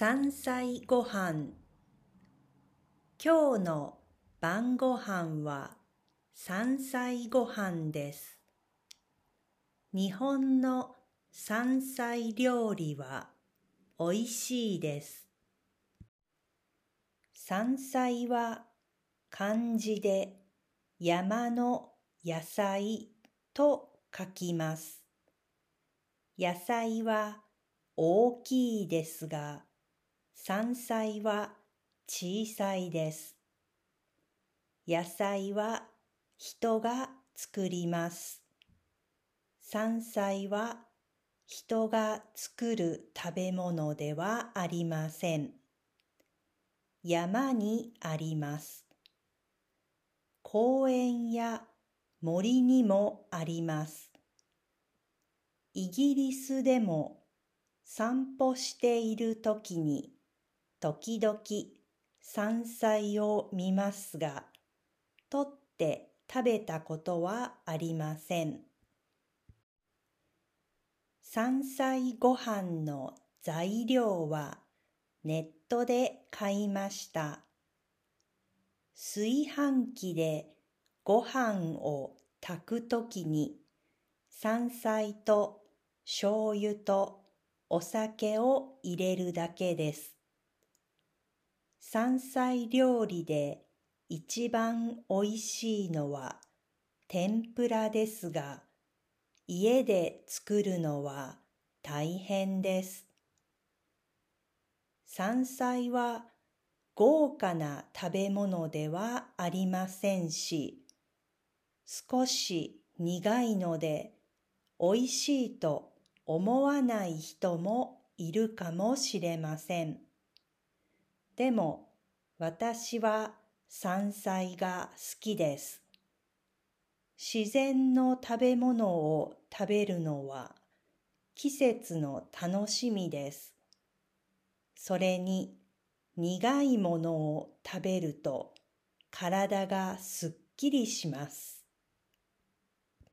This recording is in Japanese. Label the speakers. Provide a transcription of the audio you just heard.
Speaker 1: 山菜ご飯今日の晩ご飯は山菜ご飯です。日本の山菜料理はおいしいです。山菜は漢字で山の野菜と書きます。野菜は大きいですが、山菜は小さいです。野菜は人が作ります。山菜は人が作る食べ物ではありません。山にあります。公園や森にもあります。イギリスでも散歩しているときに時々山菜を見ますが、取って食べたことはありません。山菜ご飯の材料はネットで買いました。炊飯器でご飯を炊くときに山菜と醤油とお酒を入れるだけです。山菜料理で一番おいしいのは天ぷらですが、家で作るのは大変です。山菜は豪華な食べ物ではありませんし、少し苦いのでおいしいと思わない人もいるかもしれません。でも私は山菜が好きです。自然の食べ物を食べるのは季節の楽しみです。それに苦いものを食べると体がすっきりします。